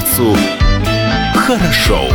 инородцу хорошо.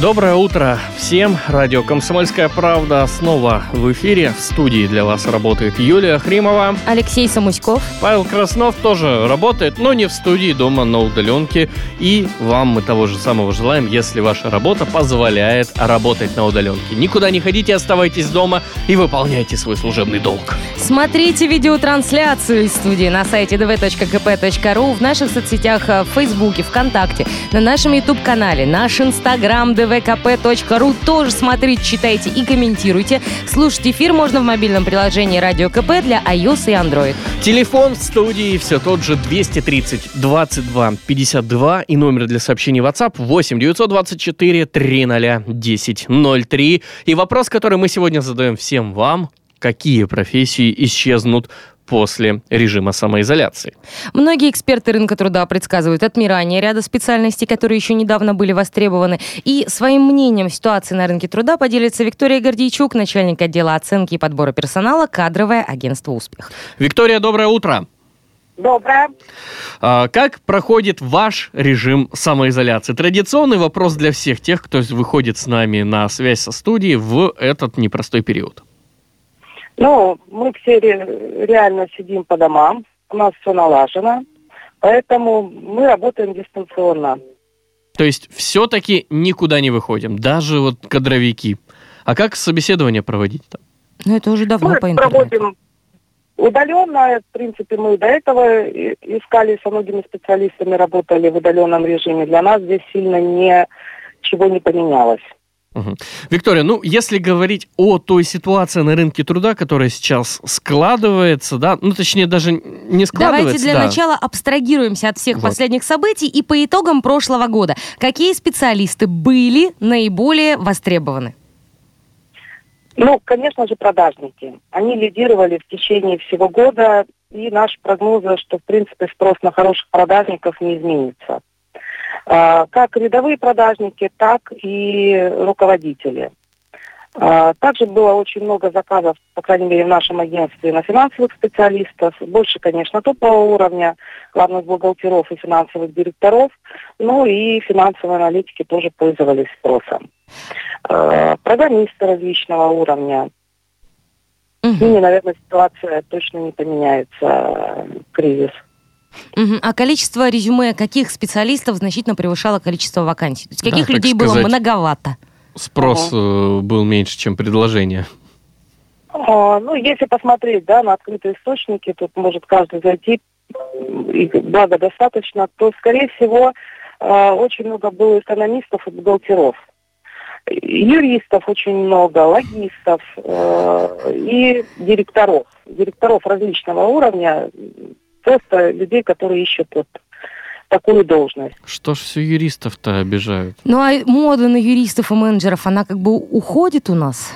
Доброе утро всем. Радио «Комсомольская правда» снова в эфире. В студии для вас работает Юлия Хримова. Алексей Самуськов. Павел Краснов тоже работает, но не в студии, дома на удаленке. И вам мы того же самого желаем, если ваша работа позволяет работать на удаленке. Никуда не ходите, оставайтесь дома и выполняйте свой служебный долг. Смотрите видеотрансляцию из студии на сайте dv.kp.ru, в наших соцсетях в Фейсбуке, ВКонтакте, на нашем YouTube-канале, наш Инстаграм dvkp.ru тоже смотрите, читайте и комментируйте. Слушать эфир можно в мобильном приложении Радио КП для iOS и Android. Телефон в студии все тот же 230 22 52 и номер для сообщений WhatsApp 8 924 300 10 03. И вопрос, который мы сегодня задаем всем вам, какие профессии исчезнут после режима самоизоляции. Многие эксперты рынка труда предсказывают отмирание ряда специальностей, которые еще недавно были востребованы. И своим мнением ситуации на рынке труда поделится Виктория Гордейчук, начальник отдела оценки и подбора персонала, кадровое агентство «Успех». Виктория, доброе утро. Доброе. А, как проходит ваш режим самоизоляции? Традиционный вопрос для всех тех, кто выходит с нами на связь со студией в этот непростой период. Ну, мы все ре- реально сидим по домам, у нас все налажено, поэтому мы работаем дистанционно. То есть все-таки никуда не выходим, даже вот кадровики. А как собеседование проводить там? Ну, это уже давно мы по интернету. проводим удаленно, в принципе, мы до этого искали со многими специалистами, работали в удаленном режиме. Для нас здесь сильно ничего не поменялось. Мгм. Виктория, ну, если говорить о той ситуации на рынке труда, которая сейчас складывается, да, ну, точнее, даже не складывается, Давайте для да. начала абстрагируемся от всех Вот. последних событий и по итогам прошлого года. Какие специалисты были наиболее востребованы? Ну, конечно же, продажники. Они лидировали в течение всего года, и наш прогноз, что, в принципе, спрос на хороших продажников не изменится. А, Как рядовые продажники, так и руководители. А, Также было очень много заказов, по крайней мере, в нашем агентстве на финансовых специалистов. Больше, конечно, топового уровня, главных бухгалтеров и финансовых директоров. Ну и финансовые аналитики тоже пользовались спросом. А, Программисты различного уровня. С ними, наверное, ситуация точно не поменяется, кризис. А количество резюме каких специалистов значительно превышало количество вакансий? То есть Да, каких так людей было сказать. многовато? Спрос э, был меньше, чем предложение. А, Ну, если посмотреть, да, на открытые источники, тут может каждый зайти, и благо достаточно, то, скорее всего, а, очень много было экономистов и бухгалтеров. Юристов очень много, логистов э, и директоров. Директоров различного уровня, просто людей, которые ищут вот такую должность. Что ж все юристов-то обижают? Ну а мода на юристов и менеджеров, она как бы уходит у нас?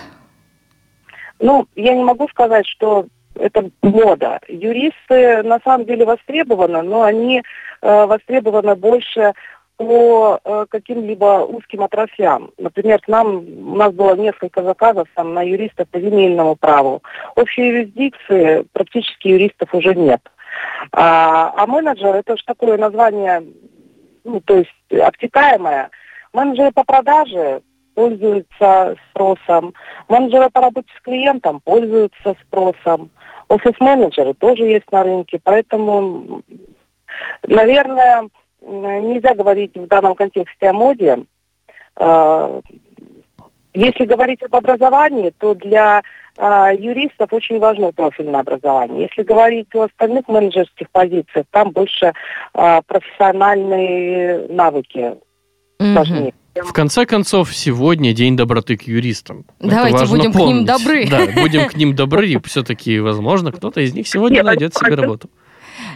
Ну, я не могу сказать, что это мода. Юристы на самом деле востребованы, но они э, востребованы больше по э, каким-либо узким отраслям. Например, к нам у нас было несколько заказов там, на юристов по земельному праву. Общей юрисдикции практически юристов уже нет. А, а менеджер это же такое название, ну, то есть обтекаемое. Менеджеры по продаже пользуются спросом. Менеджеры по работе с клиентом пользуются спросом. Офис-менеджеры тоже есть на рынке. Поэтому, наверное, нельзя говорить в данном контексте о моде. Если говорить об образовании, то для а, юристов очень важно профильное образование. Если говорить о остальных менеджерских позициях, там больше а, профессиональные навыки Мгм. важнее. В конце концов, сегодня день доброты к юристам. Это Давайте важно будем к ним помнить. добры. Да, будем к ним добры, и все-таки, возможно, кто-то из них сегодня Нет, найдет себе работу.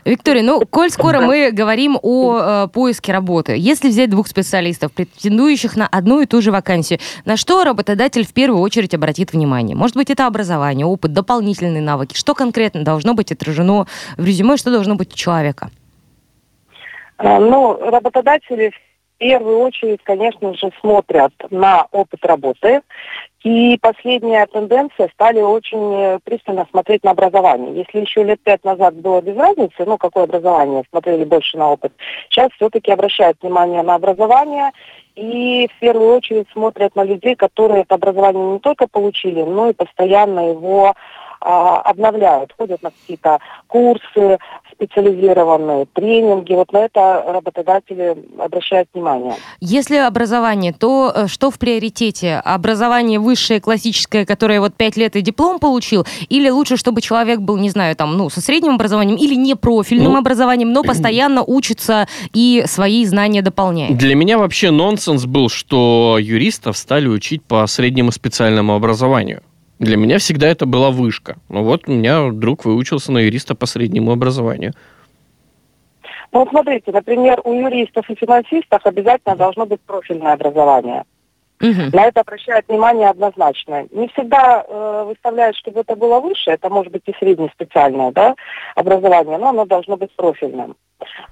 Виктория, ну, коль скоро мы говорим о э, поиске работы, если взять двух специалистов, претендующих на одну и ту же вакансию, на что работодатель в первую очередь обратит внимание? Может быть, это образование, опыт, дополнительные навыки? Что конкретно должно быть отражено в резюме, что должно быть у человека? А, Ну, работодатели первую очередь, конечно же, смотрят на опыт работы. И последняя тенденция стали очень э, пристально смотреть на образование. Если еще лет пять назад было без разницы, ну, какое образование, смотрели больше на опыт, сейчас все-таки обращают внимание на образование и в первую очередь смотрят на людей, которые это образование не только получили, но и постоянно его а, обновляют, ходят на какие-то курсы специализированные, тренинги. Вот на это работодатели обращают внимание. Если образование, то э, что в приоритете? Образование высшее, классическое, которое вот пять лет и диплом получил? Или лучше, чтобы человек был, не знаю, там, ну, со средним образованием или не профильным ну, образованием, но постоянно учится и свои знания дополняет? Для меня вообще нонсенс был, что юристов стали учить по среднему специальному образованию. Для меня всегда это была вышка. Ну вот у меня друг выучился на юриста по среднему образованию. Ну вот смотрите, например, у юристов и финансистов обязательно должно быть профильное образование. Угу. На это обращают внимание однозначно. Не всегда э, выставляют, чтобы это было выше, это может быть и среднеспециальное да, образование, но оно должно быть профильным.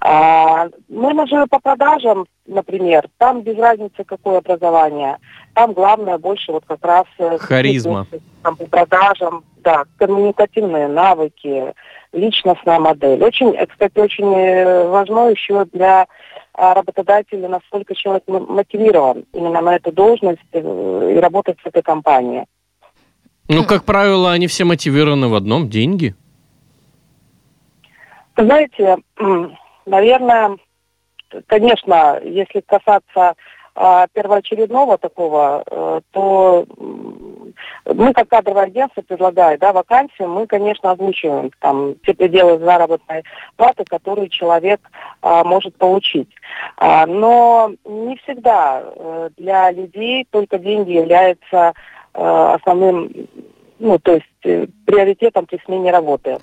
А, менеджеры по продажам, например, там без разницы какое образование, там главное больше вот как раз... Э, Харизма. Там, по продажам, да, коммуникативные навыки, личностная модель. Очень, кстати, очень э, важно еще для а, работодателя, насколько человек мотивирован именно на эту должность э, и работать в этой компании. Ну, как правило, они все мотивированы в одном – деньги. Знаете, наверное, конечно, если касаться а, первоочередного такого, э, то мы как кадровое агентство предлагая да, вакансию, мы, конечно, озвучиваем там те пределы заработной платы, которые человек а, может получить. А, но не всегда э, для людей только деньги являются э, основным, ну, то есть э, приоритетом при смене работы.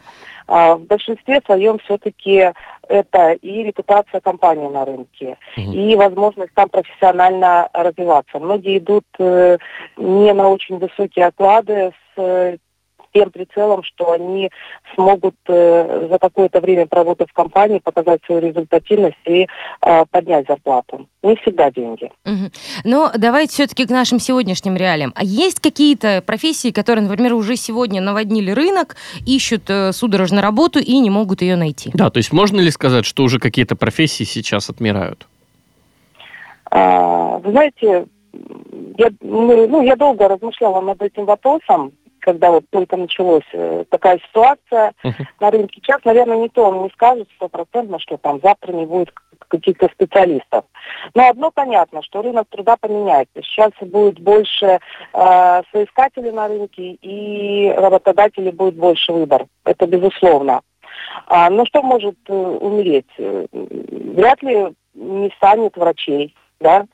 А, в большинстве своем все-таки это и репутация компании на рынке, угу. и возможность там профессионально развиваться. Многие идут э, не на очень высокие оклады с э, тем прицелом, что они смогут э, за какое-то время проработать в компании, показать свою результативность и э, поднять зарплату. Не всегда деньги. Угу. Но давайте все-таки к нашим сегодняшним реалиям. А есть какие-то профессии, которые, например, уже сегодня наводнили рынок, ищут э, судорожно работу и не могут ее найти? Да, то есть можно ли сказать, что уже какие-то профессии сейчас отмирают? А, вы знаете, я, ну, я долго размышляла над этим вопросом когда вот только началась э, такая ситуация uh-huh. на рынке. Сейчас, наверное, никто вам не скажет стопроцентно, что там завтра не будет каких-то специалистов. Но одно понятно, что рынок труда поменяется. Сейчас будет больше э, соискателей на рынке, и работодателей будет больше выбор. Это безусловно. А, но что может э, умереть? Э, вряд ли не станет врачей, да?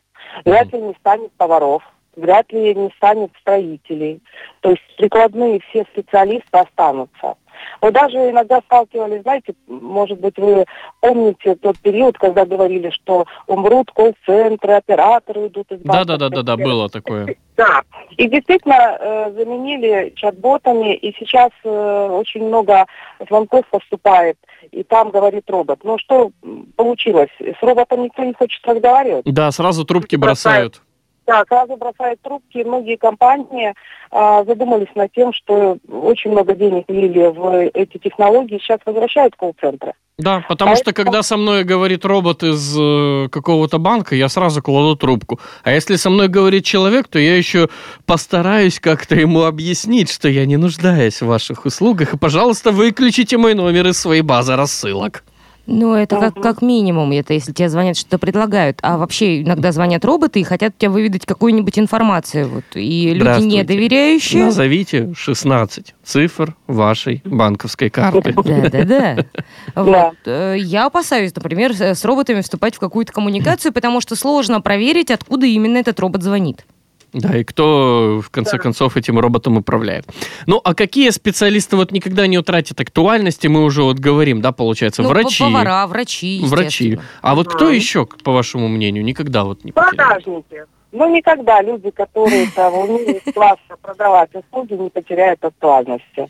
Вряд ли не станет поваров вряд ли не станет строителей. То есть прикладные все специалисты останутся. Мы даже иногда сталкивались, знаете, может быть, вы помните тот период, когда говорили, что умрут колл-центры, операторы уйдут из банка. Да-да-да, было такое. Да, и действительно э, заменили чат-ботами, и сейчас э, очень много звонков поступает, и там говорит робот. Ну что получилось? С роботом никто не хочет разговаривать. Да, сразу трубки бросают. Да, сразу бросают трубки. Многие компании а, задумались над тем, что очень много денег влили в эти технологии, сейчас возвращают колл-центры. Да, потому а что это... когда со мной говорит робот из э, какого-то банка, я сразу кладу трубку. А если со мной говорит человек, то я еще постараюсь как-то ему объяснить, что я не нуждаюсь в ваших услугах, и, пожалуйста, выключите мой номер из своей базы рассылок. Ну, это как, как минимум, это если тебе звонят, что-то предлагают. А вообще иногда звонят роботы и хотят тебя выведать какую-нибудь информацию. Вот. И люди не доверяющие... Назовите 16 цифр вашей банковской карты. Да-да-да. Вот. Э, я опасаюсь, например, с роботами вступать в какую-то коммуникацию, потому что сложно проверить, откуда именно этот робот звонит. Да, и кто, в конце да. концов, этим роботом управляет. Ну, а какие специалисты вот никогда не утратят актуальности, мы уже вот говорим, да, получается, ну, врачи. Повара, врачи, Врачи. А вот кто еще, по вашему мнению, никогда вот не потеряет? Продажники. Ну, никогда люди, которые там умеют классно продавать услуги, не потеряют актуальности.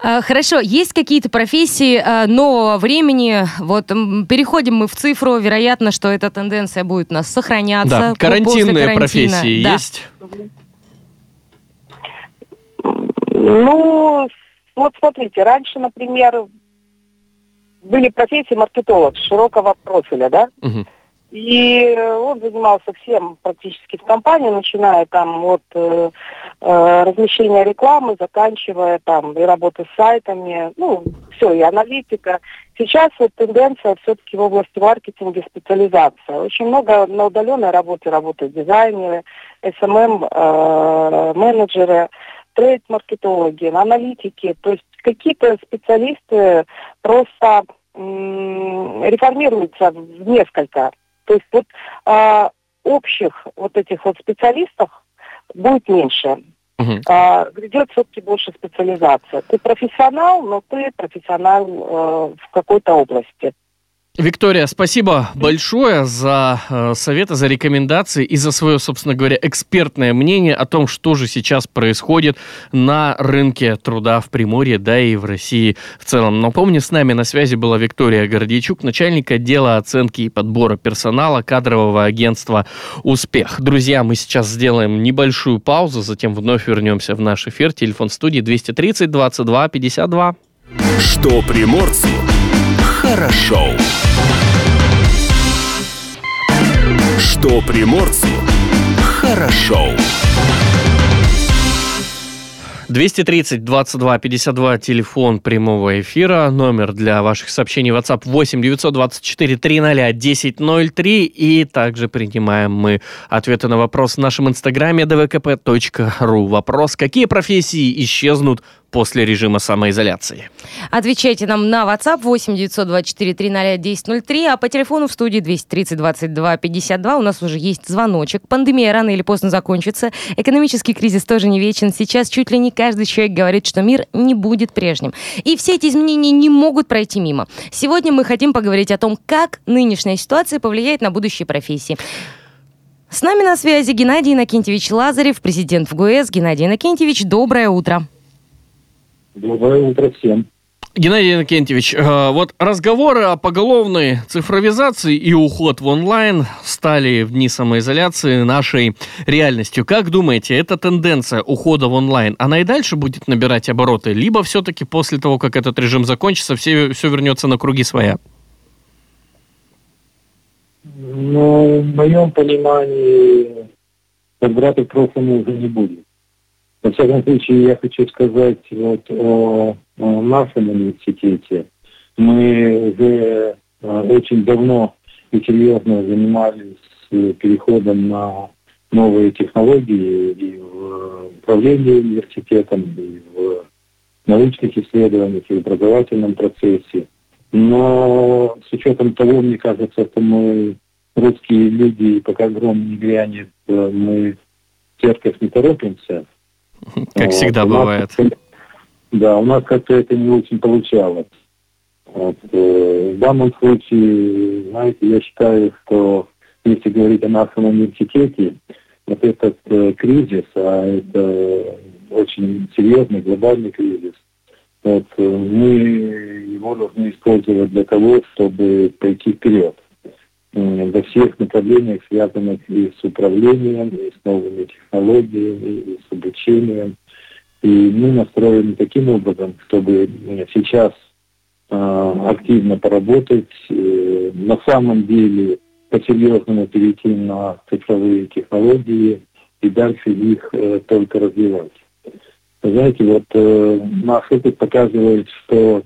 А, Хорошо, есть какие-то профессии а, нового времени? Вот переходим мы в цифру, вероятно, что эта тенденция будет у нас сохраняться. Да, по- карантинные профессии Да. есть? Ну, вот смотрите, раньше, например, были профессии маркетолог широкого профиля, да? Мгм. И он занимался всем практически в компании, начиная там от э, э, размещения рекламы, заканчивая там и работы с сайтами, ну, все, и аналитика. Сейчас вот тенденция все-таки в области маркетинга специализация. Очень много на удаленной работе работают дизайнеры, SMM, э, менеджеры, трейд-маркетологи, аналитики. То есть какие-то специалисты просто реформируются в несколько. То есть вот а, общих вот этих вот специалистов будет меньше. Мгм. А, грядет все-таки больше специализация. Ты профессионал, но ты профессионал э, в какой-то области. Виктория, спасибо большое за э, советы, за рекомендации и за свое, собственно говоря, экспертное мнение о том, что же сейчас происходит на рынке труда в Приморье, да и в России в целом. Напомню, с нами на связи была Виктория Гордейчук, начальник отдела оценки и подбора персонала кадрового агентства «Успех». Друзья, мы сейчас сделаем небольшую паузу, затем вновь вернемся в наш эфир. Телефон студии 230 22 52. Что приморцу хорошо. Что приморцу хорошо. 230 22 52 телефон прямого эфира, номер для ваших сообщений WhatsApp 8 924 300 1003 и также принимаем мы ответы на вопрос в нашем инстаграме dvkp.ru. Вопрос, какие профессии исчезнут после режима самоизоляции? Отвечайте нам на WhatsApp 8 924 300 1003, а по телефону в студии 230 22 52 у нас уже есть звоночек. Пандемия рано или поздно закончится. Экономический кризис тоже не вечен. Сейчас чуть ли не каждый человек говорит, что мир не будет прежним. И все эти изменения не могут пройти мимо. Сегодня мы хотим поговорить о том, как нынешняя ситуация повлияет на будущие профессии. С нами на связи Геннадий Иннокентьевич Лазарев, президент ВГУС. Геннадий Иннокентьевич, доброе утро. Доброе утро всем. Геннадий Иннокентьевич, э, вот разговоры о поголовной цифровизации и уход в онлайн стали в дни самоизоляции нашей реальностью. Как думаете, эта тенденция ухода в онлайн, она и дальше будет набирать обороты? Либо все-таки после того, как этот режим закончится, все, все вернется на круги своя? Но в моем понимании возврата к прошлому уже не будет. Во всяком случае, я хочу сказать вот о, о нашем университете. Мы уже э, очень давно и серьезно занимались э, переходом на новые технологии и в управлении университетом, и в научных исследованиях, и в образовательном процессе. Но с учетом того, мне кажется, что мы русские люди, пока гром не грянет, э, мы в церковь не торопимся. Как Вот, всегда бывает. Да, у нас как-то это не очень получалось. Вот, э, в данном случае, знаете, я считаю, что если говорить о нашем университете, вот этот э, кризис, а это очень серьезный глобальный кризис, вот, э, мы его должны использовать для того, чтобы пойти вперед во всех направлениях, связанных и с управлением, и с новыми технологиями, и с обучением. И мы настроены таким образом, чтобы сейчас э, активно поработать, э, на самом деле по-серьезному перейти на цифровые технологии и дальше их э, только развивать. Знаете, вот э, наш опыт показывает, что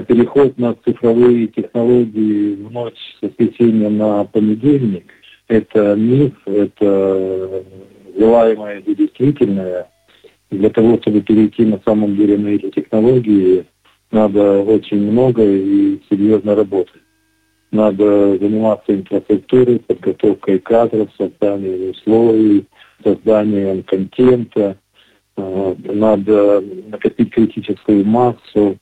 переход на цифровые технологии в ночь с воскресенья на понедельник – это миф, это желаемое и действительное. Для того, чтобы перейти на самом деле на эти технологии, надо очень много и серьезно работать. Надо заниматься инфраструктурой, подготовкой кадров, созданием условий, созданием контента. Э, Надо накопить критическую массу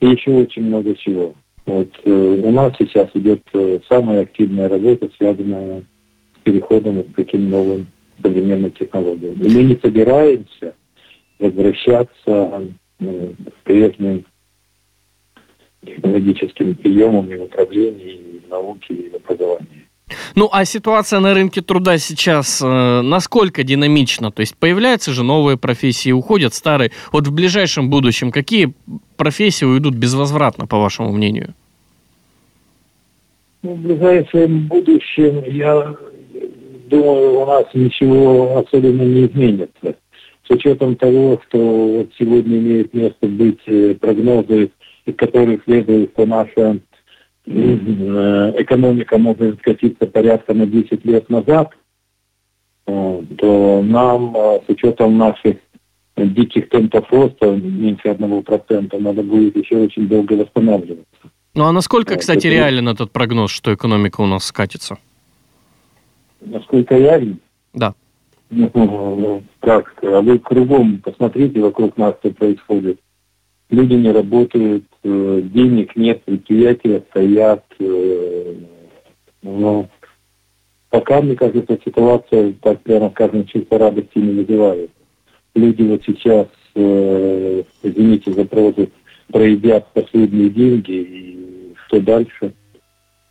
и еще очень много чего. Вот э, у нас сейчас идет э, самая активная работа, связанная с переходом к таким новым современным технологиям. И мы не собираемся возвращаться ну, прежним технологическим приемам и в управлении, и в и в. Ну, а ситуация на рынке труда сейчас э, насколько динамична? То есть появляются же новые профессии, уходят старые. Вот в ближайшем будущем какие профессии уйдут безвозвратно, по вашему мнению? Ну, в ближайшем будущем, я думаю, у нас ничего особенно не изменится. С учетом того, что вот сегодня имеет место быть э, прогнозы, из которых следует, что наша экономика может скатиться порядка на 10 лет назад, э, то нам с учетом наших диких темпов роста, меньше одного процента, надо будет еще очень долго восстанавливаться. Ну а насколько, кстати, реален этот прогноз, что экономика у нас скатится? Насколько реален? Да. Ну, как? А вы кругом посмотрите вокруг нас, что происходит. Люди не работают, э, денег нет, предприятия стоят. Э, но пока, мне кажется, ситуация, так прямо скажем, чувство радости не вызывает. Люди вот сейчас, э, извините за прозу, проедят последние деньги и что дальше.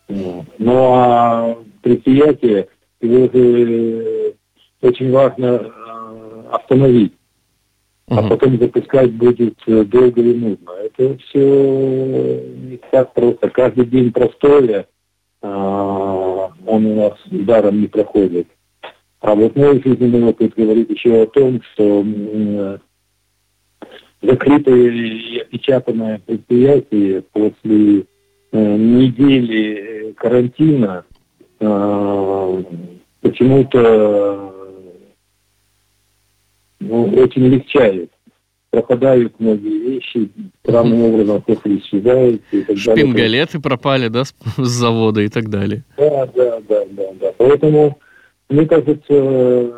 Ну а предприятие, его же очень важно э, остановить, а потом запускать будет э, долго и нудно. Это все не так просто. Каждый день простое, а, он у нас даром не проходит. А вот мой жизненный опыт говорит еще о том, что закрытое и опечатанное предприятие после э, недели карантина э, почему-то ну, очень легчает. Пропадают многие вещи, странным образом после исчезают. И так Шпингалеты далее. пропали, да, с, с завода и так далее. Да, да, да, да, да. Поэтому, мне кажется,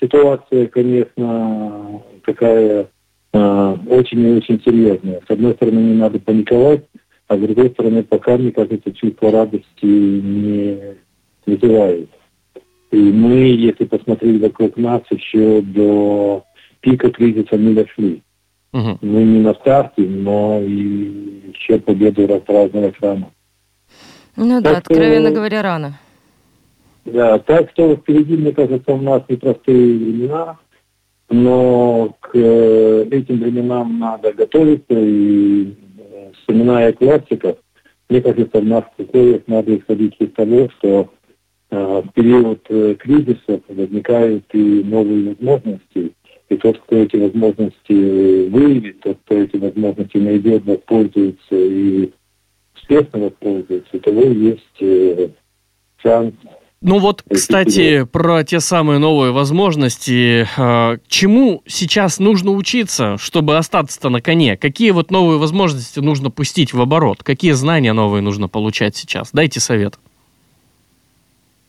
ситуация, конечно, такая э, очень и очень серьезная. С одной стороны, не надо паниковать, а с другой стороны, пока, мне кажется, чувство радости не вызывает. И мы, если посмотреть вокруг нас, еще до пика кризиса не дошли. Угу. Мы не на старте, но и еще победу праздновать рано. Ну так да, что, откровенно говоря, рано. Да, так что впереди, мне кажется, у нас непростые времена, но к э, этим временам надо готовиться, и э, вспоминая классиков, мне кажется, в наших условиях надо исходить из того, что в период э, кризиса возникают и новые возможности. И тот, кто эти возможности выявит, тот, кто эти возможности найдет, воспользуется и успешно воспользуется, у того есть э, шанс ну вот, кстати, про те самые новые возможности. Чему сейчас нужно учиться, чтобы остаться-то на коне? Какие вот новые возможности нужно пустить в оборот? Какие знания новые нужно получать сейчас? Дайте совет.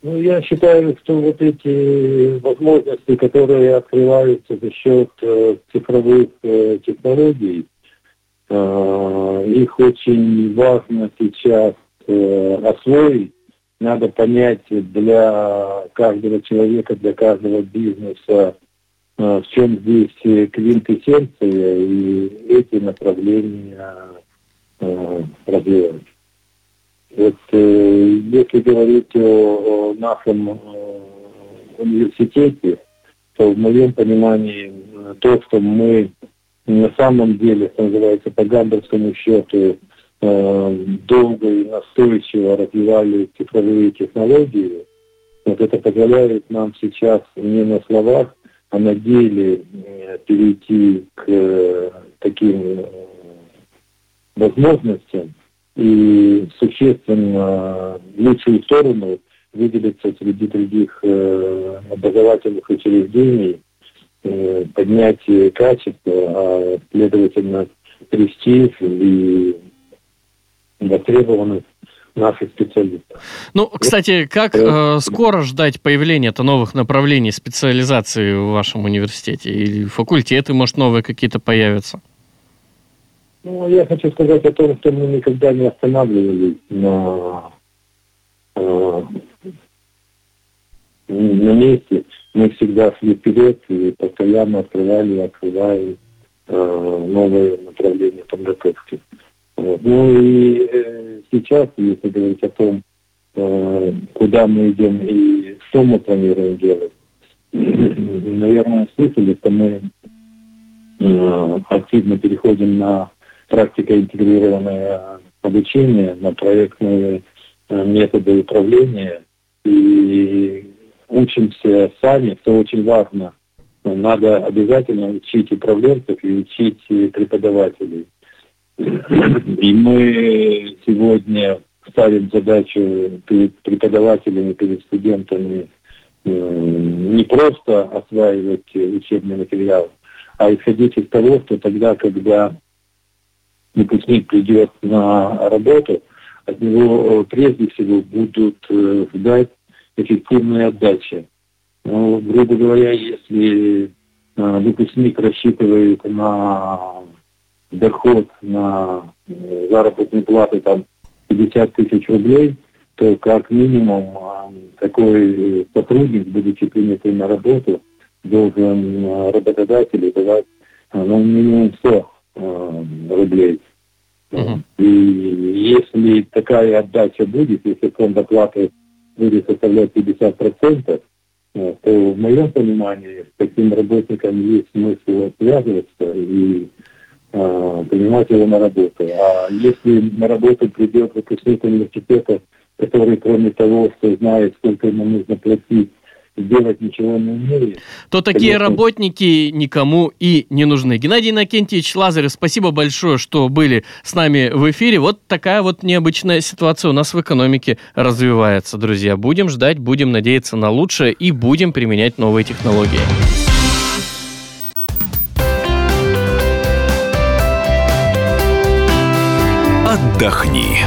Ну, я считаю, что вот эти возможности, которые открываются за счет э, цифровых э, технологий, э, их очень важно сейчас э, освоить. Надо понять для каждого человека, для каждого бизнеса, э, в чем здесь квинтэссенция, и эти направления э, развивать. Вот, э, если говорить о, о нашем э, университете, то в моем понимании то, что мы на самом деле, что называется, по гамбургскому счету, э, долго и настойчиво развивали цифровые технологии, вот это позволяет нам сейчас не на словах, а на деле э, перейти к э, таким э, возможностям, и существенно в лучшую сторону выделиться среди других э, образовательных учреждений, э, поднять качество, а следовательно престиж и востребованность наших специалистов. Ну, кстати, как э, скоро ждать появления-то новых направлений специализации в вашем университете? Или факультеты, может, новые какие-то появятся? Ну, я хочу сказать о том, что мы никогда не останавливались на, э, на месте. Мы всегда шли вперед и постоянно открывали, открывали э, новое направление подготовки. Вот. Ну и э, сейчас, если говорить о том, куда мы идем и что мы планируем делать, наверное, слышали, что мы активно переходим на практико-интегрированное обучение, на проектные э, методы управления и учимся сами, что очень важно. Надо обязательно учить управленцев и учить преподавателей. И мы сегодня ставим задачу перед преподавателями, перед студентами не просто осваивать учебный материал, а исходить из того, что тогда, когда выпускник придет на работу, от него прежде всего будут э, ждать эффективной отдачи. Ну, грубо говоря, если э, выпускник рассчитывает на доход, на э, заработную плату там 50 тысяч рублей, то как минимум такой сотрудник, будучи принятый на работу, должен работодателю давать ну, минимум 100 рублей. Uh-huh. И если такая отдача будет, если фонд оплаты будет составлять 50%, то в моем понимании с таким работником есть смысл связываться и э, принимать его на работу. А если на работу придет выпускник университета, который кроме того, что знает, сколько ему нужно платить сделать ничего не умеет. То такие конечно... работники никому и не нужны. Геннадий Накентьевич Лазарев, спасибо большое, что были с нами в эфире. Вот такая вот необычная ситуация у нас в экономике развивается, друзья. Будем ждать, будем надеяться на лучшее и будем применять новые технологии. Отдохни.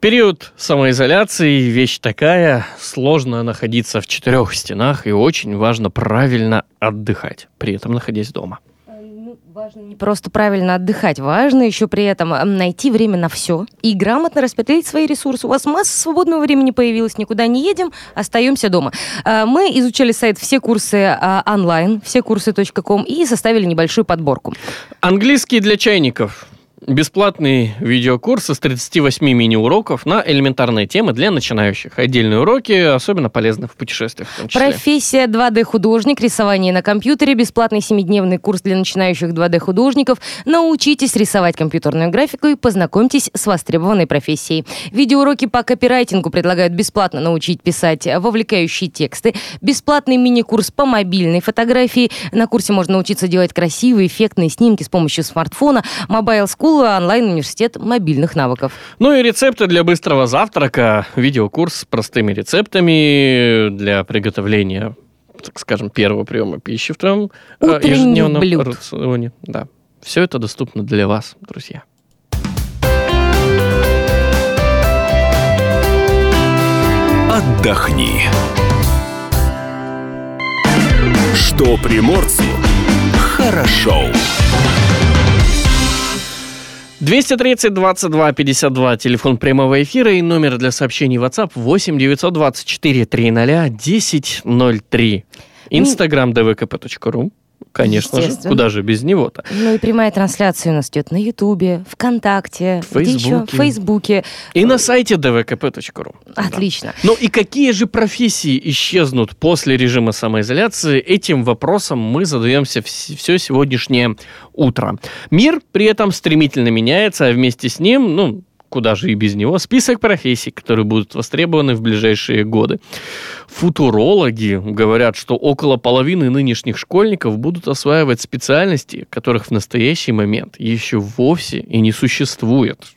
Период самоизоляции – вещь такая, сложно находиться в четырех стенах и очень важно правильно отдыхать, при этом находясь дома. Э, ну, важно не просто правильно отдыхать, важно еще при этом найти время на все и грамотно распределить свои ресурсы. У вас масса свободного времени появилась, никуда не едем, остаемся дома. Э, мы изучали сайт «Все курсы э, онлайн», все курсы.ком и составили небольшую подборку. Английский для чайников – Бесплатный видеокурс из 38 мини-уроков на элементарные темы для начинающих. Отдельные уроки особенно полезны в путешествиях. В Профессия 2D-художник, рисование на компьютере, бесплатный 7-дневный курс для начинающих 2D-художников. Научитесь рисовать компьютерную графику и познакомьтесь с востребованной профессией. Видеоуроки по копирайтингу предлагают бесплатно научить писать вовлекающие тексты. Бесплатный мини-курс по мобильной фотографии. На курсе можно научиться делать красивые, эффектные снимки с помощью смартфона. Mobile School School онлайн-университет мобильных навыков. Ну и рецепты для быстрого завтрака. Видеокурс с простыми рецептами для приготовления так скажем, первого приема пищи в твоем э, ежедневном блюд. рационе. Да. Все это доступно для вас, друзья. Отдохни. Что приморцу хорошо. 230 22 52, телефон прямого эфира и номер для сообщений WhatsApp 8 924 300 1003. Инстаграм dvkp.ru. Конечно же, куда же без него-то. Ну и прямая трансляция у нас идет на Ютубе, ВКонтакте, в Фейсбуке. в Фейсбуке. И на сайте dvkp.ru. Отлично. Да. Ну и какие же профессии исчезнут после режима самоизоляции? Этим вопросом мы задаемся все сегодняшнее утро. Мир при этом стремительно меняется, а вместе с ним, ну, куда же и без него, список профессий, которые будут востребованы в ближайшие годы. Футурологи говорят, что около половины нынешних школьников будут осваивать специальности, которых в настоящий момент еще вовсе и не существует.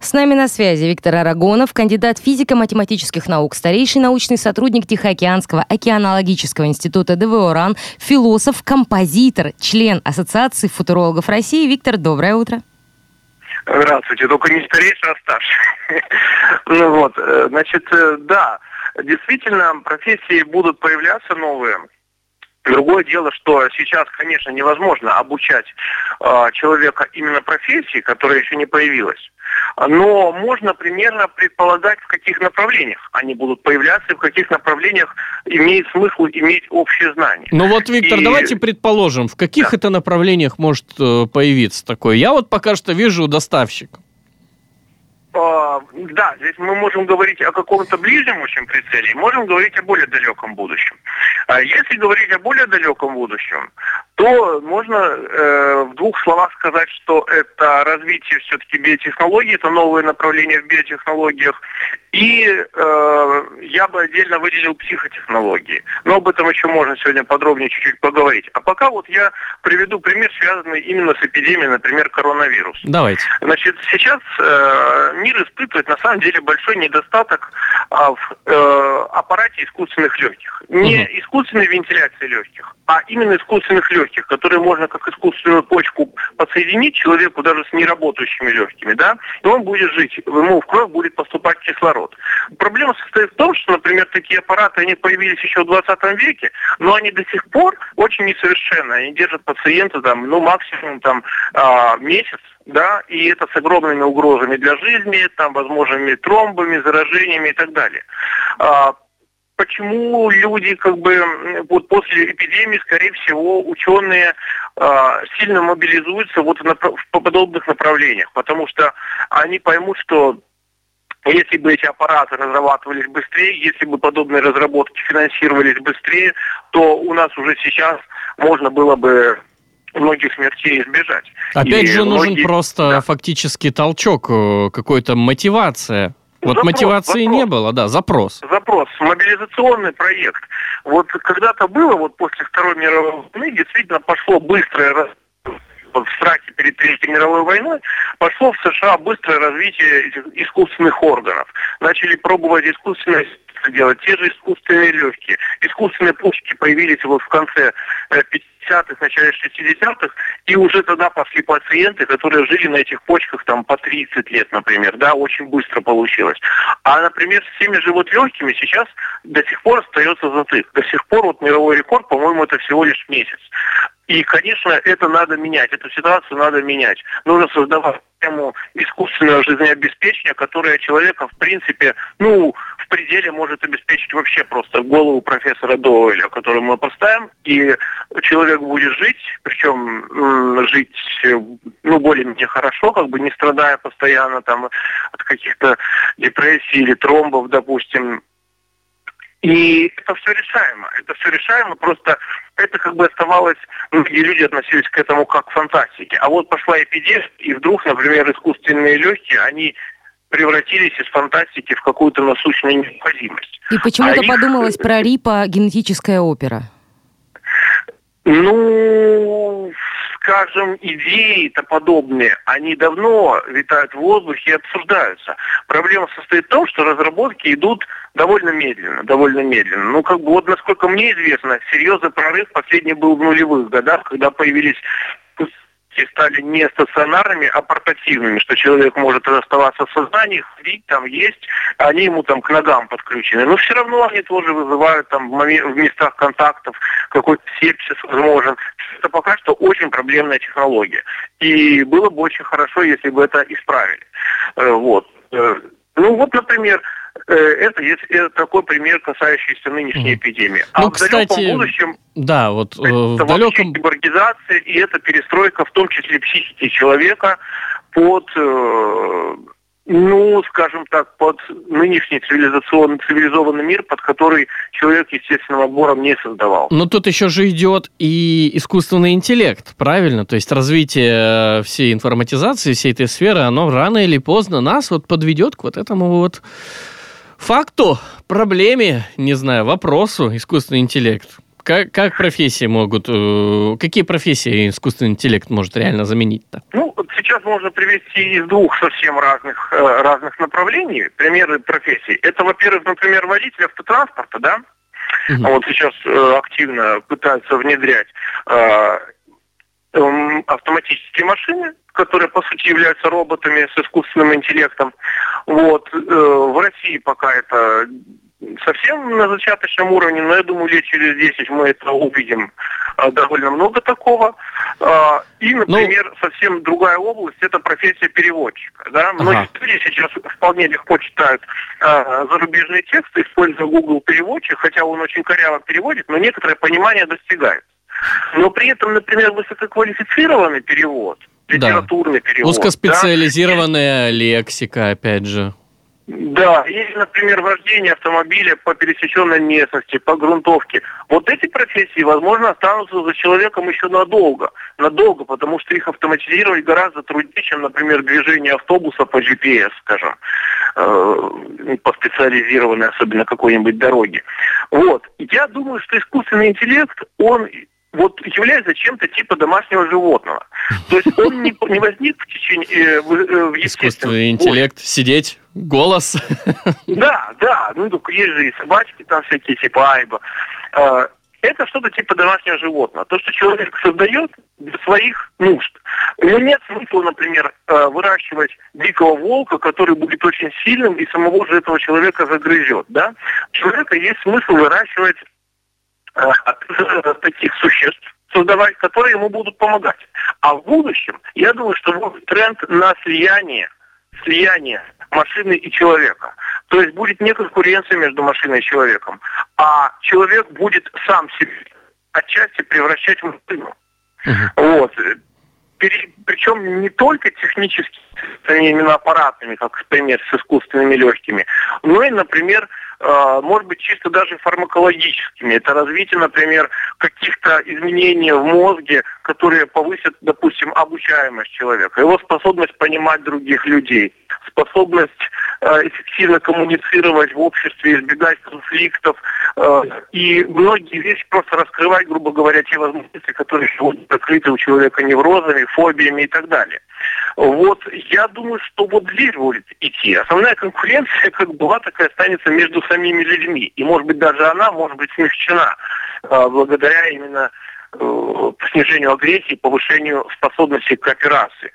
С нами на связи Виктор Арагонов, кандидат физико-математических наук, старейший научный сотрудник Тихоокеанского океанологического института ДВО РАН, философ, композитор, член Ассоциации футурологов России. Виктор, доброе утро. Здравствуйте, только не старейший, а старший. ну вот, э, значит, э, да, действительно, профессии будут появляться новые. Другое дело, что сейчас, конечно, невозможно обучать э, человека именно профессии, которая еще не появилась. Но можно примерно предполагать, в каких направлениях они будут появляться, и в каких направлениях имеет смысл иметь общее знание. Ну вот, Виктор, и... давайте предположим, в каких да. это направлениях может э, появиться такое. Я вот пока что вижу доставщик. А, да, здесь мы можем говорить о каком-то ближнем очень прицеле, можем говорить о более далеком будущем. А если говорить о более далеком будущем, то можно э, в двух словах сказать, что это развитие все-таки биотехнологий, это новое направление в биотехнологиях. И э, я бы отдельно выделил психотехнологии. Но об этом еще можно сегодня подробнее чуть-чуть поговорить. А пока вот я приведу пример, связанный именно с эпидемией, например, коронавирус. Давайте. Значит, сейчас э, мир испытывает на самом деле большой недостаток а, в э, аппарате искусственных легких. Не угу. искусственной вентиляции легких, а именно искусственных легких, которые можно как искусственную почку подсоединить человеку даже с неработающими легкими, да, и он будет жить, ему в кровь будет поступать кислород. Проблема состоит в том, что, например, такие аппараты, они появились еще в 20 веке, но они до сих пор очень несовершенны. Они держат пациента там, ну, максимум там а, месяц, да, и это с огромными угрозами для жизни, там, возможными тромбами, заражениями и так далее. А, почему люди как бы вот после эпидемии, скорее всего, ученые э, сильно мобилизуются вот в, в подобных направлениях, потому что они поймут, что если бы эти аппараты разрабатывались быстрее, если бы подобные разработки финансировались быстрее, то у нас уже сейчас можно было бы многих смертей избежать. Опять И же, многие... нужен просто да. фактически толчок, э, какой-то мотивация. Вот запрос, мотивации запрос. не было, да, запрос. Запрос, мобилизационный проект. Вот когда-то было, вот после Второй мировой войны, действительно пошло быстрое в страхе перед Третьей мировой войной, пошло в США быстрое развитие искусственных органов. Начали пробовать искусственное делать, те же искусственные легкие. Искусственные почки появились вот в конце 50-х, э, начале 60-х, и уже тогда пошли пациенты, которые жили на этих почках там по 30 лет, например, да, очень быстро получилось. А, например, с теми же вот легкими сейчас до сих пор остается затык. До сих пор вот мировой рекорд, по-моему, это всего лишь месяц. И, конечно, это надо менять, эту ситуацию надо менять. Нужно создавать тему искусственного жизнеобеспечения, которое человека, в принципе, ну, в пределе может обеспечить вообще просто голову профессора Доуэля, которую мы поставим, и человек будет жить, причем жить, ну, более-менее хорошо, как бы не страдая постоянно там от каких-то депрессий или тромбов, допустим, и это все решаемо. Это все решаемо, просто это как бы оставалось, многие люди относились к этому как к фантастике. А вот пошла эпидемия, и вдруг, например, искусственные легкие, они превратились из фантастики в какую-то насущную необходимость. И почему-то а подумалось их... про Рипа генетическая опера. Ну, скажем, идеи-то подобные, они давно витают в воздухе и обсуждаются. Проблема состоит в том, что разработки идут довольно медленно, довольно медленно. Ну, как бы вот, насколько мне известно, серьезный прорыв последний был в нулевых годах, когда появились стали не стационарными, а портативными, что человек может оставаться в сознании, ходить, там есть, они ему там к ногам подключены. Но все равно они тоже вызывают там в, в местах контактов какой-то сепсис возможен. Это пока что очень проблемная технология. И было бы очень хорошо, если бы это исправили. Э, вот. Э, ну вот, например, это, это такой пример, касающийся нынешней mm. эпидемии. А ну, в кстати, далеком будущем да, вот, это в далеком... киборгизация, и это перестройка, в том числе психики человека под э, ну, скажем так, под нынешний цивилизационный, цивилизованный мир, под который человек естественным отбором не создавал. Но тут еще же идет и искусственный интеллект, правильно? То есть развитие всей информатизации, всей этой сферы, оно рано или поздно нас вот подведет к вот этому вот факту, проблеме, не знаю, вопросу искусственный интеллект. Как, как профессии могут, э, какие профессии искусственный интеллект может реально заменить-то? Ну, сейчас можно привести из двух совсем разных, э, разных направлений примеры профессий. Это, во-первых, например, водитель автотранспорта, да? Угу. Вот сейчас э, активно пытаются внедрять э, автоматические машины, которые, по сути, являются роботами с искусственным интеллектом. Вот. Э, в России пока это совсем на зачаточном уровне, но я думаю, лет через 10 мы это увидим а, довольно много такого. А, и, Ну- например, совсем другая область – это профессия переводчика. Да? Многие люди сейчас вполне легко читают а, зарубежные тексты, используя Google переводчик, хотя он очень коряво переводит, но некоторое понимание достигает. Но при этом, например, высококвалифицированный перевод, Да. литературный перевод. да, Узкоспециализированная лексика, опять же. да, или, например, вождение автомобиля по пересеченной местности, по грунтовке. Вот эти профессии, возможно, останутся за человеком еще надолго. Надолго, потому что их автоматизировать гораздо труднее, чем, например, движение автобуса по GPS, скажем, э, по специализированной, особенно какой-нибудь дороге. Вот. Я думаю, что искусственный интеллект, он вот является чем-то типа домашнего животного. То есть он не, не возник в течение э, в, э, в Искусственный интеллект, сидеть, голос. да, да, ну есть же и собачки там всякие, типа айба. Э, Это что-то типа домашнего животного. То, что человек создает для своих нужд. У него нет смысла, например, э, выращивать дикого волка, который будет очень сильным и самого же этого человека загрызет. Да? У человека есть смысл выращивать таких существ, создавать, которые ему будут помогать. А в будущем, я думаю, что будет тренд на слияние, слияние машины и человека. То есть будет не конкуренция между машиной и человеком, а человек будет сам себя отчасти превращать в машину. Мгм. Вот. Причем не только технически, именно аппаратными, как, например, с искусственными легкими, но и, например, э, может быть, чисто даже фармакологическими. Это развитие, например, каких-то изменений в мозге, которые повысят, допустим, обучаемость человека, его способность понимать других людей, способность э, эффективно коммуницировать в обществе, избегать конфликтов э, и многие вещи просто раскрывать, грубо говоря, те возможности, которые сегодня закрыты у человека неврозами, фобиями и так далее. Вот я думаю, что вот здесь будет идти. Основная конкуренция, как была, такая останется между самими людьми. И, может быть, даже она может быть смягчена э, благодаря именно снижению агрессии, повышению способности к кооперации.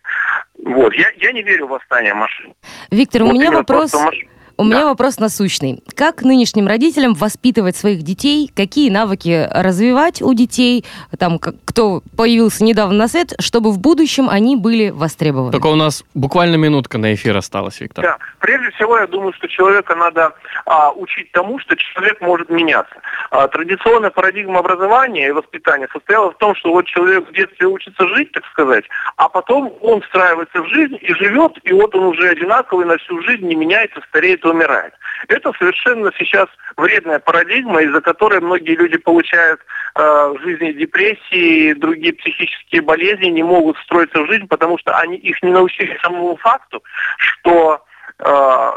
Вот. Я, я не верю в восстание машин. Виктор, у Вот меня именно вопрос... просто маш- У меня Да. вопрос насущный. Как нынешним родителям воспитывать своих детей? Какие навыки развивать у детей? Там, кто появился недавно на свет, чтобы в будущем они были востребованы? Только у нас буквально минутка на эфир осталась, Виктор. Да. Прежде всего, я думаю, что человека надо а, учить тому, что человек может меняться. А, традиционная парадигма образования и воспитания состояла в том, что вот человек в детстве учится жить, так сказать, а потом он встраивается в жизнь и живет, и вот он уже одинаковый на всю жизнь, не меняется, стареет умирает. Это совершенно сейчас вредная парадигма, из-за которой многие люди получают э, в жизни депрессии, другие психические болезни, не могут встроиться в жизнь, потому что они их не научили самому факту, что э,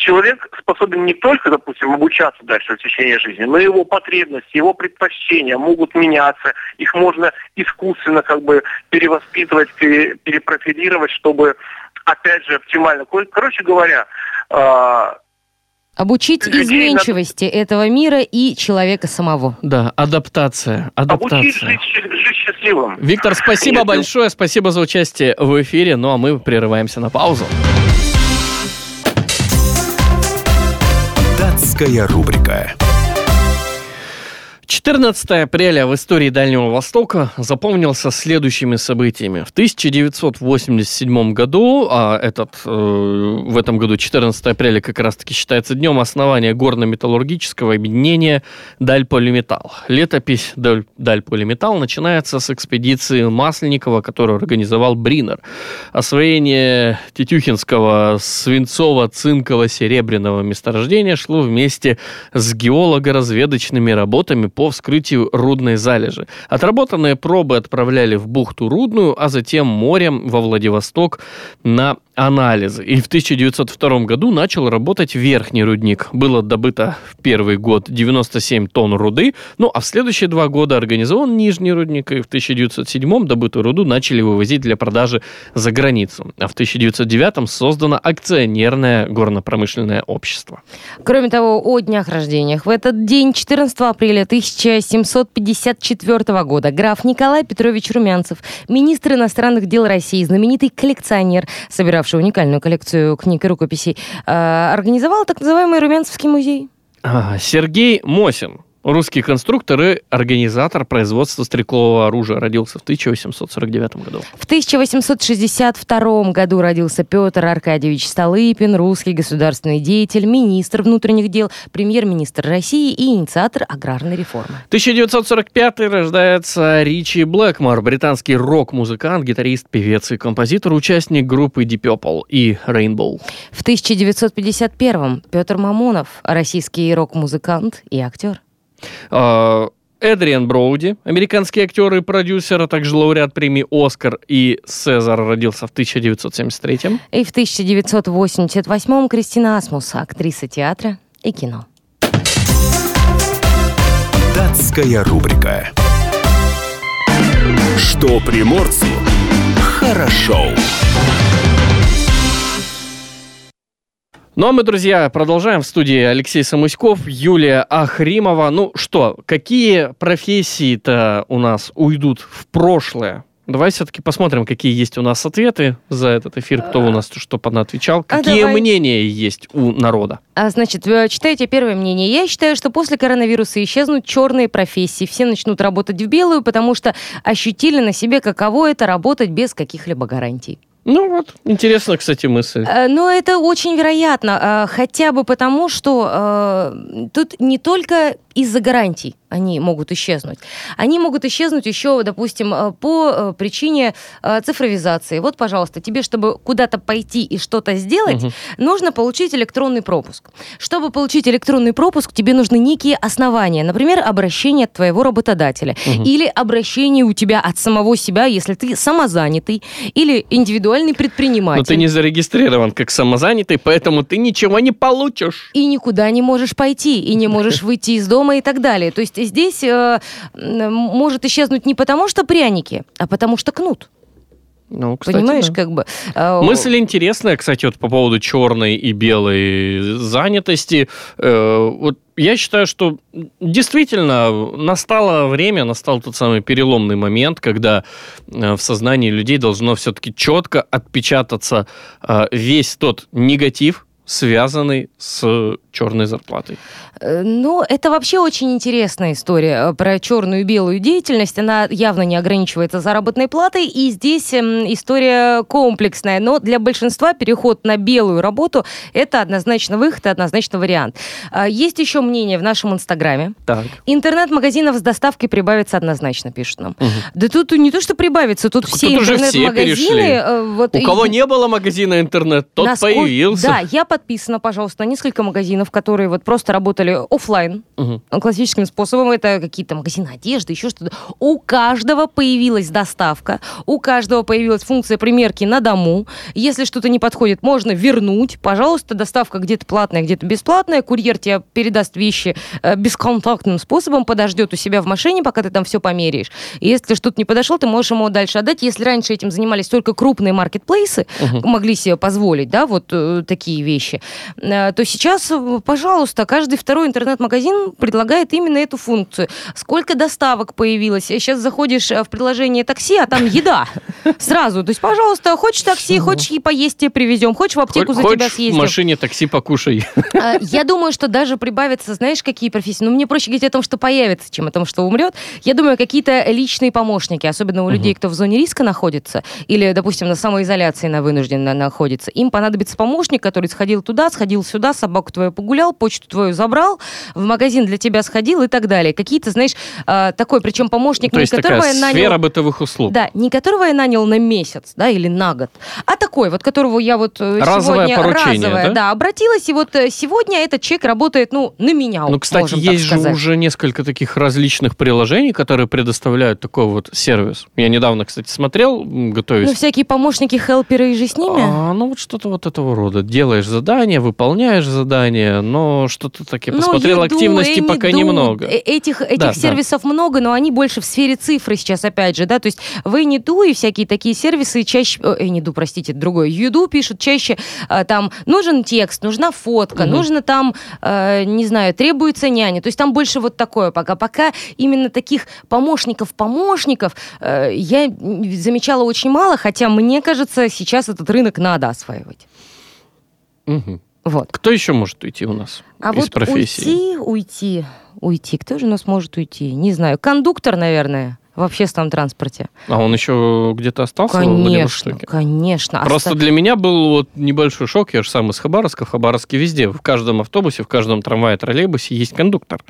человек способен не только, допустим, обучаться дальше в течение жизни, но его потребности, его предпочтения могут меняться, их можно искусственно как бы перевоспитывать, пере- перепрофилировать, чтобы, опять же, оптимально. Ко- Короче говоря, э, Обучить изменчивости этого мира и человека самого. Да, адаптация, обучить адаптация. жить, щ- жить счастливым. Виктор, спасибо Если- большое, спасибо за участие в эфире, ну а мы прерываемся на паузу. Датская рубрика. 14 апреля в истории Дальнего Востока запомнился следующими событиями. В 1987 году, а этот, э, в этом году 14 апреля как раз-таки считается днем основания горно-металлургического объединения Дальполиметалл. Летопись Даль- Дальполиметалл начинается с экспедиции Масленникова, которую организовал Бринер. Освоение Тетюхинского свинцово-цинково-серебряного месторождения шло вместе с геолого-разведочными работами по вскрытию рудной залежи. Отработанные пробы отправляли в бухту Рудную, а затем морем во Владивосток на анализы. И в 1902 году начал работать верхний рудник. Было добыто в первый год 97 тонн руды, ну а в следующие два года организован нижний рудник, и в 1907 добытую руду начали вывозить для продажи за границу. А в 1909 создано акционерное горно-промышленное общество. Кроме того, о днях рождениях. В этот день, 14 апреля 1754 года, граф Николай Петрович Румянцев, министр иностранных дел России, знаменитый коллекционер, собиравший издавший уникальную коллекцию книг и рукописей, э, организовал так называемый Румянцевский музей. Сергей Мосин, русский конструктор и организатор производства стрелкового оружия, родился в 1849 году. В 1862 году родился Петр Аркадьевич Столыпин, русский государственный деятель, министр внутренних дел, премьер-министр России и инициатор аграрной реформы. 1945 рождается Ричи Блэкмор, британский рок-музыкант, гитарист, певец и композитор, участник группы Deep Purple и Rainbow. В 1951 Петр Мамонов, российский рок-музыкант и актер. А, Эдриан Броуди, американский актер и продюсер, а также лауреат премии «Оскар» и «Цезар» родился в 1973 И в 1988 Кристина Асмус, актриса театра и кино. Датская рубрика. Что приморцу хорошо. Ну а мы, друзья, продолжаем в студии Алексей Самуськов, Юлия Ахримова. Ну что, какие профессии-то у нас уйдут в прошлое? Давай все-таки посмотрим, какие есть у нас ответы за этот эфир, кто у нас что отвечал, А какие давай. мнения есть у народа. А, значит, э, читайте первое мнение. Я считаю, что после коронавируса исчезнут черные профессии. Все начнут работать в белую, потому что ощутили на себе, каково это работать без каких-либо гарантий. Ну вот, интересно, кстати, мысль. Э, Но это очень вероятно, э, хотя бы потому, что э, тут не только из-за гарантий они могут исчезнуть. Они могут исчезнуть еще, допустим, по причине цифровизации. Вот, пожалуйста, тебе, чтобы куда-то пойти и что-то сделать, Мгм. нужно получить электронный пропуск. Чтобы получить электронный пропуск, тебе нужны некие основания. Например, обращение от твоего работодателя. Мгм. Или обращение у тебя от самого себя, если ты самозанятый. Или индивидуальный предприниматель. Но ты не зарегистрирован как самозанятый, поэтому ты ничего не получишь. и никуда не можешь пойти, и не можешь выйти из дома и так далее. То есть здесь э, может исчезнуть не потому, что пряники, а потому что кнут. Ну, кстати, Понимаешь, да. как бы... э, Мысль интересная, кстати, вот по поводу черной и белой занятости. Э, Вот я считаю, что действительно настало время, настал тот самый переломный момент, когда э, в сознании людей должно все-таки четко отпечататься э, весь тот негатив, связанный с черной зарплатой. Э, Ну, это вообще очень интересная история э, про черную и белую деятельность. Она явно не ограничивается заработной платой, и здесь эм, история комплексная. Но для большинства переход на белую работу – это однозначно выход и однозначно вариант. А, Есть еще мнение в нашем инстаграме. Так. Интернет-магазинов с доставкой прибавится однозначно, пишут нам. Да тут не то, что прибавится, тут Так все интернет-магазины... э, вот У и- кого не было магазина интернет, тот насколько- появился. Да, я подписана, пожалуйста, на несколько магазинов, которые вот просто работали оффлайн Мгм. классическим способом. Это какие-то магазины одежды, еще что-то. У каждого появилась доставка, у каждого появилась функция примерки на дому. Если что-то не подходит, можно вернуть. Пожалуйста, доставка где-то платная, где-то бесплатная. Курьер тебе передаст вещи э, бесконтактным способом, подождет у себя в машине, пока ты там все померяешь. И если что-то не подошло, ты можешь ему дальше отдать. Если раньше этим занимались только крупные маркетплейсы, Мгм. могли себе позволить, да, вот э, такие вещи, э, то сейчас, э, пожалуйста, каждый второй интернет-магазин предлагает именно эту функцию. Сколько доставок появилось? Сейчас заходишь э, в приложение такси, а там еда сразу. То есть, пожалуйста, хочешь такси, хочешь и поесть тебе привезем, хочешь в аптеку за тебя в съездим. машине такси покушай. А, Я думаю, что даже прибавится, знаешь, какие профессии? Ну, мне проще говорить о том, что появится, чем о том, что умрет. Я думаю, какие-то личные помощники, особенно у людей, кто в зоне риска находится, или, допустим, на самоизоляции на вынужденно находится, им понадобится помощник, который сходил туда, сходил сюда, собаку твою погулял, почту твою забрал, в магазин для тебя сходил и так далее. Какие-то, знаешь, а, такой, причем помощник, То не есть которого такая я нанял... сфера бытовых услуг. Да, не которого я нанял на месяц, да, или на год, а такой, вот которого я вот э, Разовое сегодня поручение, разовое, да? обратилась, и вот э, сегодня этот человек работает, ну, на меня, Ну, кстати, есть же уже несколько таких различных приложений, которые предоставляют такой вот сервис. Я недавно, кстати, смотрел, м, Ну, готовясь. всякие помощники, хелперы и же с ними. А, ну, вот что-то вот этого рода. Делаешь задание, выполняешь задание, но что-то так я Ну, посмотрел, еду, активности пока Эмиду, немного. э, Этих, этих Да, да. сервисов много, но они больше в сфере цифры сейчас, опять же, да, то есть в Эниду и всякие такие сервисы чаще, э, Эниду, простите, другой, Юду пишут чаще, э, там, нужен текст, нужна фотка, Мгм. нужно там, э, не знаю, требуется няня, то есть там больше вот такое пока. Пока именно таких помощников-помощников э, я замечала очень мало, хотя мне кажется, сейчас этот рынок надо осваивать. Мгм. Вот. Кто еще может уйти у нас А из вот профессии? уйти, уйти, уйти. Кто же у нас может уйти? Не знаю. Кондуктор, наверное, в общественном транспорте. А он еще где-то остался Конечно, конечно. Просто Оста- для меня был вот небольшой шок. Я же сам из Хабаровска. В Хабаровске везде, в каждом автобусе, в каждом трамвае, троллейбусе есть кондуктор.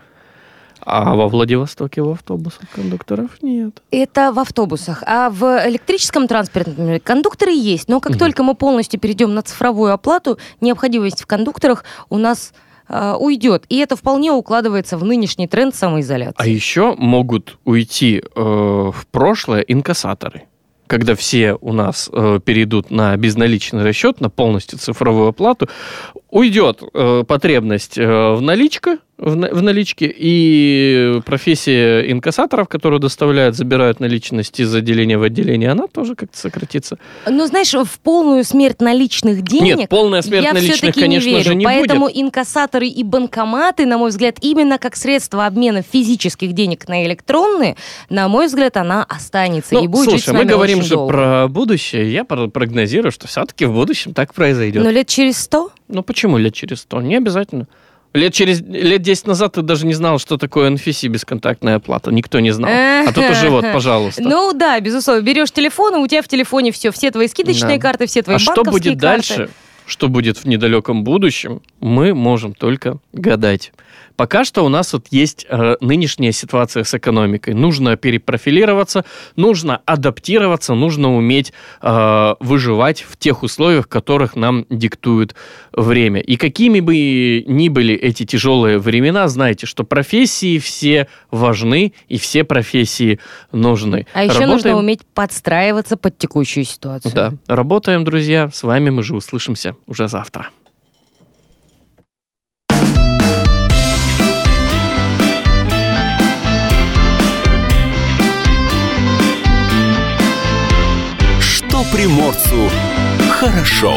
А во Владивостоке в автобусах кондукторов нет. Это в автобусах. А в электрическом транспорте, например, кондукторы есть. Но как Мгм. только мы полностью перейдем на цифровую оплату, необходимость в кондукторах у нас э, уйдет. И это вполне укладывается в нынешний тренд самоизоляции. А еще могут уйти э, в прошлое инкассаторы. Когда все у нас э, перейдут на безналичный расчет, на полностью цифровую оплату, уйдет э, потребность э, в наличке, в, в наличке, и профессия инкассаторов, которые доставляют, забирают наличность из отделения в отделение, она тоже как-то сократится. Но знаешь, в полную смерть наличных денег Нет, полная смерть я наличных, конечно не верю. же, не Поэтому будет. инкассаторы и банкоматы, на мой взгляд, именно как средство обмена физических денег на электронные, на мой взгляд, она останется и Ну, будет жить с слушай, мы нами говорим же долго. про будущее. Я про- прогнозирую, что все-таки в будущем так произойдет. Но лет через сто? Ну почему лет через сто? Не обязательно. Лет через лет 10 назад ты даже не знал, что такое NFC бесконтактная оплата. Никто не знал. А тут уже вот, пожалуйста. Ну да, безусловно. Берешь телефон, и у тебя в телефоне все, все твои скидочные Да. карты, все твои а что банковские будет карты. дальше? Что будет в недалеком будущем? Мы можем только гадать. Пока что у нас вот есть э, нынешняя ситуация с экономикой. Нужно перепрофилироваться, нужно адаптироваться, нужно уметь э, выживать в тех условиях, которых нам диктует время. И какими бы ни были эти тяжелые времена, знайте, что профессии все важны и все профессии нужны. А еще нужно Работаем- уметь подстраиваться под текущую ситуацию. Да, работаем, друзья. С вами мы же услышимся уже завтра. Что приморцу хорошо.